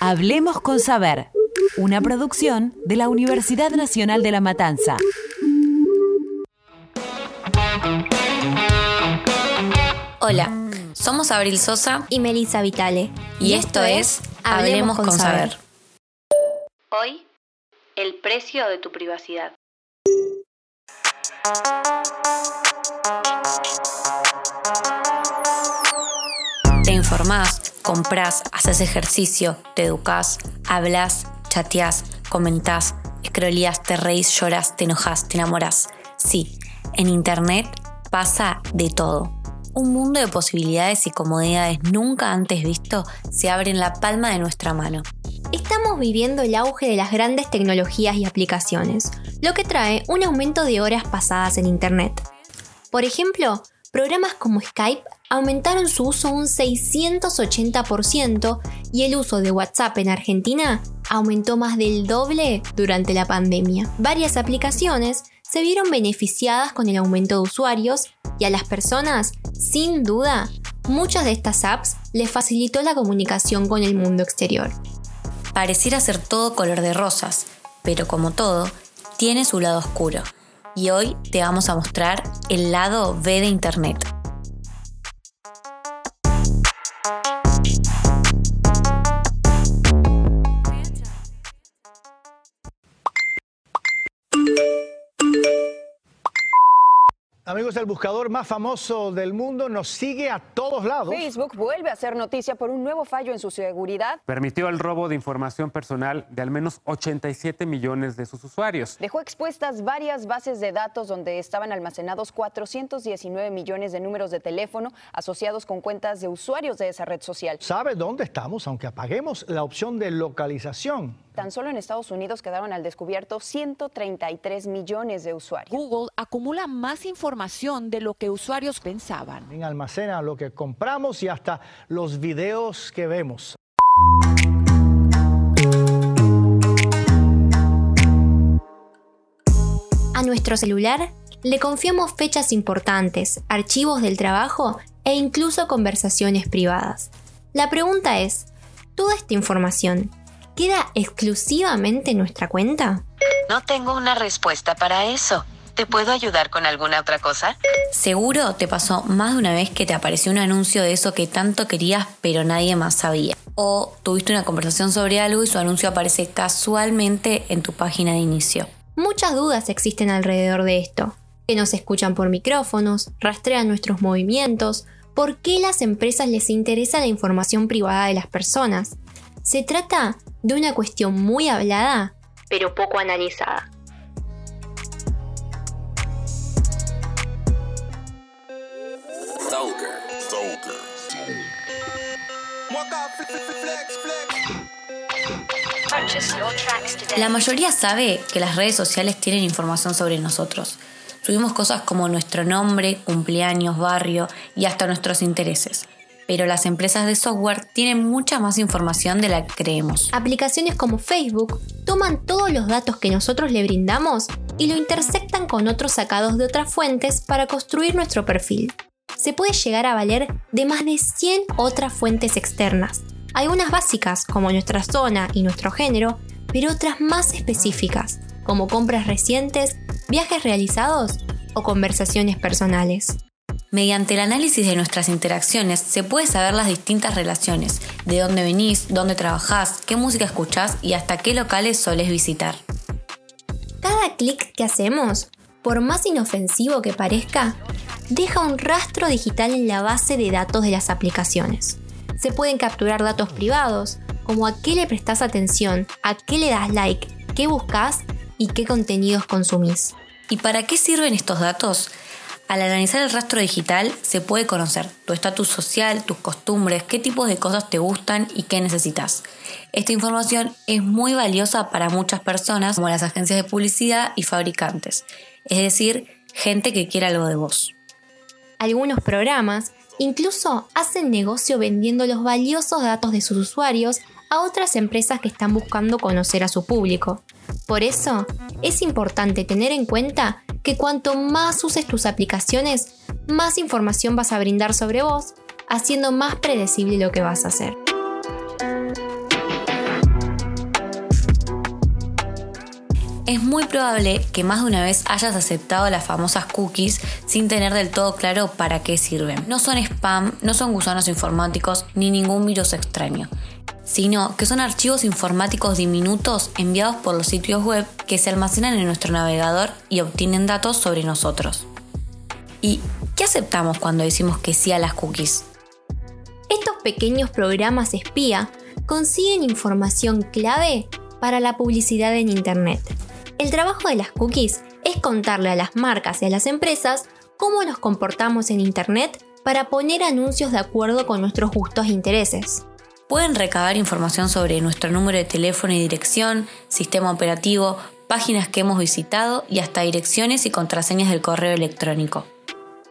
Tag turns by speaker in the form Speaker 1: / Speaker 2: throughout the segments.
Speaker 1: Hablemos con Saber, una producción de la Universidad Nacional de La Matanza.
Speaker 2: Hola, somos Abril Sosa
Speaker 3: y Melissa Vitale.
Speaker 2: Y, esto es Hablemos con, saber.
Speaker 4: Hoy, el precio de tu privacidad.
Speaker 2: Informás, compras, haces ejercicio, te educás, hablas, chateás, comentás, escroleás, te reís, llorás, te enojas, te enamorás. Sí, en Internet pasa de todo. Un mundo de posibilidades y comodidades nunca antes visto se abre en la palma de nuestra mano.
Speaker 3: Estamos viviendo el auge de las grandes tecnologías y aplicaciones, lo que trae un aumento de horas pasadas en Internet. Por ejemplo, programas como Skype aumentaron su uso un 680% y el uso de WhatsApp en Argentina aumentó más del doble durante la pandemia. Varias aplicaciones se vieron beneficiadas con el aumento de usuarios y a las personas, sin duda, muchas de estas apps les facilitó la comunicación con el mundo exterior.
Speaker 2: Pareciera ser todo color de rosas, pero como todo, tiene su lado oscuro. Y hoy te vamos a mostrar el lado B de Internet.
Speaker 5: Amigos, el buscador más famoso del mundo nos sigue a todos lados.
Speaker 6: Facebook vuelve a hacer noticia por un nuevo fallo en su seguridad.
Speaker 7: Permitió el robo de información personal de al menos 87 millones de sus usuarios.
Speaker 6: Dejó expuestas varias bases de datos donde estaban almacenados 419 millones de números de teléfono asociados con cuentas de usuarios de esa red social.
Speaker 5: ¿Sabe dónde estamos? Aunque apaguemos la opción de localización.
Speaker 6: Tan solo en Estados Unidos quedaron al descubierto 133 millones de usuarios.
Speaker 8: Google acumula más información de lo que usuarios pensaban.
Speaker 5: Almacena lo que compramos y hasta los videos que vemos.
Speaker 3: A nuestro celular le confiamos fechas importantes, archivos del trabajo e incluso conversaciones privadas. La pregunta es, ¿toda esta información queda exclusivamente en nuestra cuenta?
Speaker 9: No tengo una respuesta para eso. ¿Te puedo ayudar con alguna otra cosa?
Speaker 2: Seguro te pasó más de una vez que te apareció un anuncio de eso que tanto querías pero nadie más sabía. O tuviste una conversación sobre algo y su anuncio aparece casualmente en tu página de inicio.
Speaker 3: Muchas dudas existen alrededor de esto. Que nos escuchan por micrófonos, rastrean nuestros movimientos, ¿por qué las empresas les interesa la información privada de las personas? Se trata de una cuestión muy hablada, pero poco analizada.
Speaker 2: La mayoría sabe que las redes sociales tienen información sobre nosotros. Subimos cosas como nuestro nombre, cumpleaños, barrio y hasta nuestros intereses pero las empresas de software tienen mucha más información de la que creemos.
Speaker 3: Aplicaciones como Facebook toman todos los datos que nosotros le brindamos y lo intersectan con otros sacados de otras fuentes para construir nuestro perfil. Se puede llegar a valer de más de 100 otras fuentes externas, algunas básicas como nuestra zona y nuestro género, pero otras más específicas, como compras recientes, viajes realizados o conversaciones personales.
Speaker 2: Mediante el análisis de nuestras interacciones se puede saber las distintas relaciones, de dónde venís, dónde trabajás, qué música escuchás y hasta qué locales soles visitar.
Speaker 3: Cada clic que hacemos, por más inofensivo que parezca, deja un rastro digital en la base de datos de las aplicaciones. Se pueden capturar datos privados, como a qué le prestás atención, a qué le das like, qué buscas y qué contenidos consumís.
Speaker 2: ¿Y para qué sirven estos datos? Al analizar el rastro digital se puede conocer tu estatus social, tus costumbres, qué tipos de cosas te gustan y qué necesitas. Esta información es muy valiosa para muchas personas como las agencias de publicidad y fabricantes, es decir, gente que quiere algo de vos.
Speaker 3: Algunos programas incluso hacen negocio vendiendo los valiosos datos de sus usuarios a otras empresas que están buscando conocer a su público. Por eso, es importante tener en cuenta que cuanto más uses tus aplicaciones, más información vas a brindar sobre vos, haciendo más predecible lo que vas a hacer.
Speaker 2: Es muy probable que más de una vez hayas aceptado las famosas cookies sin tener del todo claro para qué sirven. No son spam, no son gusanos informáticos ni ningún virus extraño sino que son archivos informáticos diminutos enviados por los sitios web que se almacenan en nuestro navegador y obtienen datos sobre nosotros. ¿Y qué aceptamos cuando decimos que sí a las cookies?
Speaker 3: Estos pequeños programas espía consiguen información clave para la publicidad en Internet. El trabajo de las cookies es contarle a las marcas y a las empresas cómo nos comportamos en Internet para poner anuncios de acuerdo con nuestros gustos e intereses.
Speaker 2: Pueden recabar información sobre nuestro número de teléfono y dirección, sistema operativo, páginas que hemos visitado y hasta direcciones y contraseñas del correo electrónico.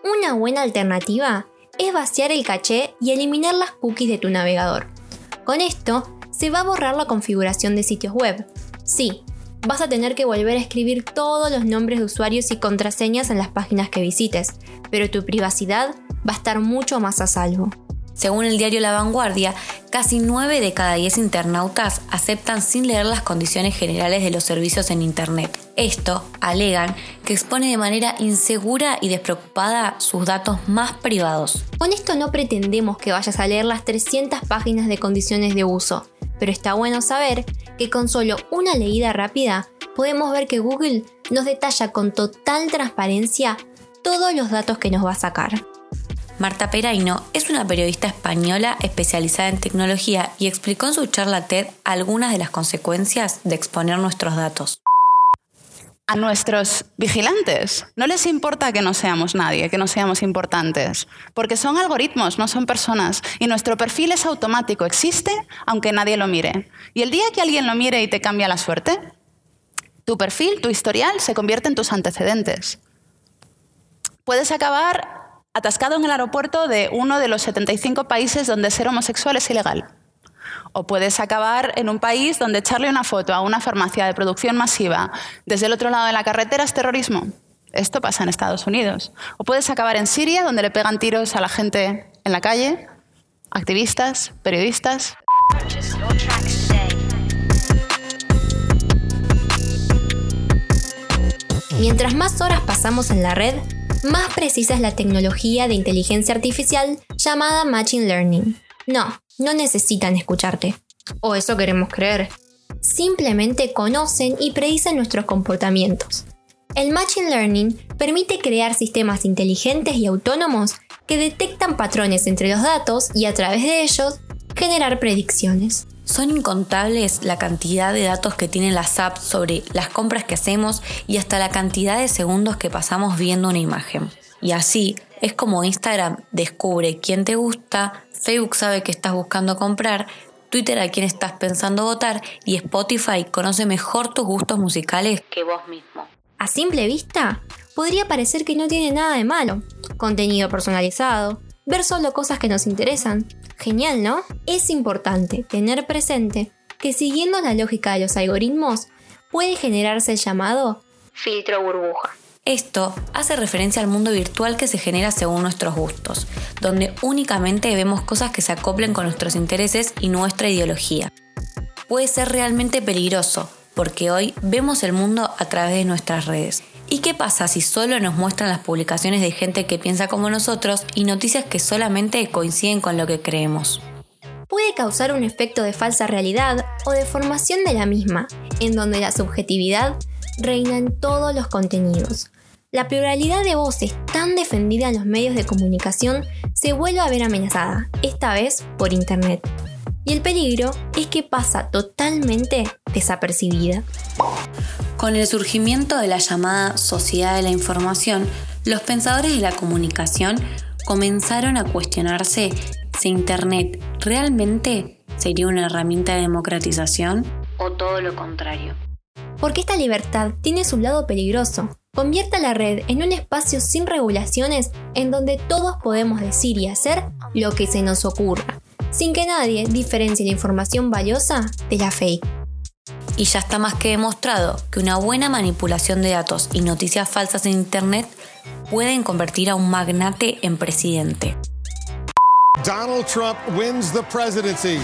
Speaker 3: Una buena alternativa es vaciar el caché y eliminar las cookies de tu navegador. Con esto, se va a borrar la configuración de sitios web. Sí, vas a tener que volver a escribir todos los nombres de usuarios y contraseñas en las páginas que visites, pero tu privacidad va a estar mucho más a salvo.
Speaker 2: Según el diario La Vanguardia, casi 9 de cada 10 internautas aceptan sin leer las condiciones generales de los servicios en Internet. Esto, alegan, que expone de manera insegura y despreocupada sus datos más privados.
Speaker 3: Con esto no pretendemos que vayas a leer las 300 páginas de condiciones de uso, pero está bueno saber que con solo una leída rápida podemos ver que Google nos detalla con total transparencia todos los datos que nos va a sacar.
Speaker 2: Marta Peraino es una periodista española especializada en tecnología y explicó en su charla TED algunas de las consecuencias de exponer nuestros datos.
Speaker 10: A nuestros vigilantes no les importa que no seamos nadie, que no seamos importantes, porque son algoritmos, no son personas, y nuestro perfil es automático, existe aunque nadie lo mire. Y el día que alguien lo mire y te cambia la suerte, tu perfil, tu historial se convierte en tus antecedentes. Puedes acabar atascado en el aeropuerto de uno de los 75 países donde ser homosexual es ilegal. O puedes acabar en un país donde echarle una foto a una farmacia de producción masiva desde el otro lado de la carretera es terrorismo. Esto pasa en Estados Unidos. O puedes acabar en Siria, donde le pegan tiros a la gente en la calle, activistas, periodistas.
Speaker 3: Mientras más horas pasamos en la red, más precisa es la tecnología de inteligencia artificial llamada Machine Learning. No, no necesitan escucharte. O eso queremos creer. Simplemente conocen y predicen nuestros comportamientos. El Machine Learning permite crear sistemas inteligentes y autónomos que detectan patrones entre los datos y a través de ellos generar predicciones.
Speaker 2: Son incontables la cantidad de datos que tienen las apps sobre las compras que hacemos y hasta la cantidad de segundos que pasamos viendo una imagen. Y así es como Instagram descubre quién te gusta, Facebook sabe que estás buscando comprar, Twitter a quién estás pensando votar y Spotify conoce mejor tus gustos musicales que vos mismo.
Speaker 3: A simple vista, podría parecer que no tiene nada de malo. Contenido personalizado, ver solo cosas que nos interesan, Genial, ¿no? Es importante tener presente que siguiendo la lógica de los algoritmos puede generarse el llamado filtro burbuja.
Speaker 2: Esto hace referencia al mundo virtual que se genera según nuestros gustos, donde únicamente vemos cosas que se acoplen con nuestros intereses y nuestra ideología. Puede ser realmente peligroso, porque hoy vemos el mundo a través de nuestras redes ¿Y qué pasa si solo nos muestran las publicaciones de gente que piensa como nosotros y noticias que solamente coinciden con lo que creemos?
Speaker 3: Puede causar un efecto de falsa realidad o de formación de la misma, en donde la subjetividad reina en todos los contenidos. La pluralidad de voces tan defendida en los medios de comunicación se vuelve a ver amenazada, esta vez por Internet. Y el peligro es que pasa totalmente desapercibida.
Speaker 2: Con el surgimiento de la llamada sociedad de la información, los pensadores de la comunicación comenzaron a cuestionarse si Internet realmente sería una herramienta de democratización o todo lo contrario.
Speaker 3: Porque esta libertad tiene su lado peligroso. Convierte a la red en un espacio sin regulaciones en donde todos podemos decir y hacer lo que se nos ocurra, sin que nadie diferencie la información valiosa de la fake
Speaker 2: y ya está más que demostrado que una buena manipulación de datos y noticias falsas en Internet pueden convertir a un magnate en presidente.
Speaker 11: Donald Trump wins the presidency.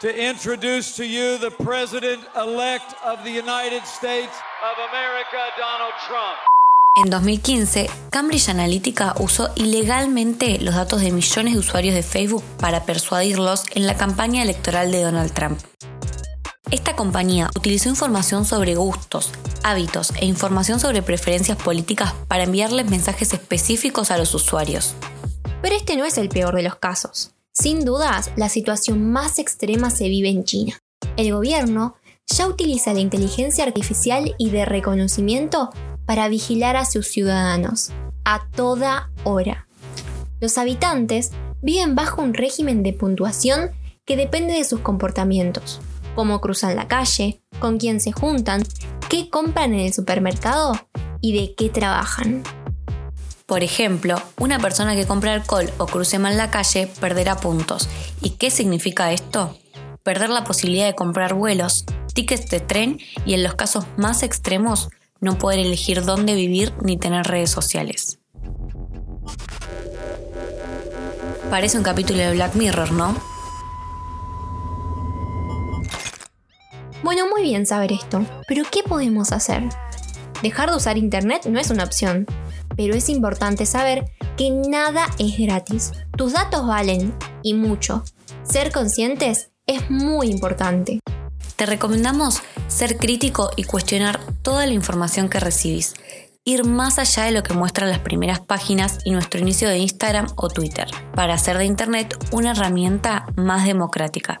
Speaker 11: to introduce to you the President elect of the United States of America, Donald Trump.
Speaker 2: En 2015, Cambridge Analytica usó ilegalmente los datos de millones de usuarios de Facebook para persuadirlos en la campaña electoral de Donald Trump. Esta compañía utilizó información sobre gustos, hábitos e información sobre preferencias políticas para enviarles mensajes específicos a los usuarios.
Speaker 3: Pero este no es el peor de los casos. Sin dudas, la situación más extrema se vive en China. El gobierno ya utiliza la inteligencia artificial y de reconocimiento para vigilar a sus ciudadanos a toda hora. Los habitantes viven bajo un régimen de puntuación que depende de sus comportamientos, cómo cruzan la calle, con quién se juntan, qué compran en el supermercado y de qué trabajan.
Speaker 2: Por ejemplo, una persona que compra alcohol o cruce mal la calle perderá puntos. ¿Y qué significa esto? Perder la posibilidad de comprar vuelos, tickets de tren y en los casos más extremos no poder elegir dónde vivir ni tener redes sociales. Parece un capítulo de Black Mirror, ¿no?
Speaker 3: Bueno, muy bien saber esto, pero ¿qué podemos hacer? Dejar de usar Internet no es una opción, pero es importante saber que nada es gratis. Tus datos valen, y mucho. Ser conscientes es muy importante.
Speaker 2: Te recomendamos ser crítico y cuestionar toda la información que recibís. Ir más allá de lo que muestran las primeras páginas y nuestro inicio de Instagram o Twitter, para hacer de Internet una herramienta más democrática.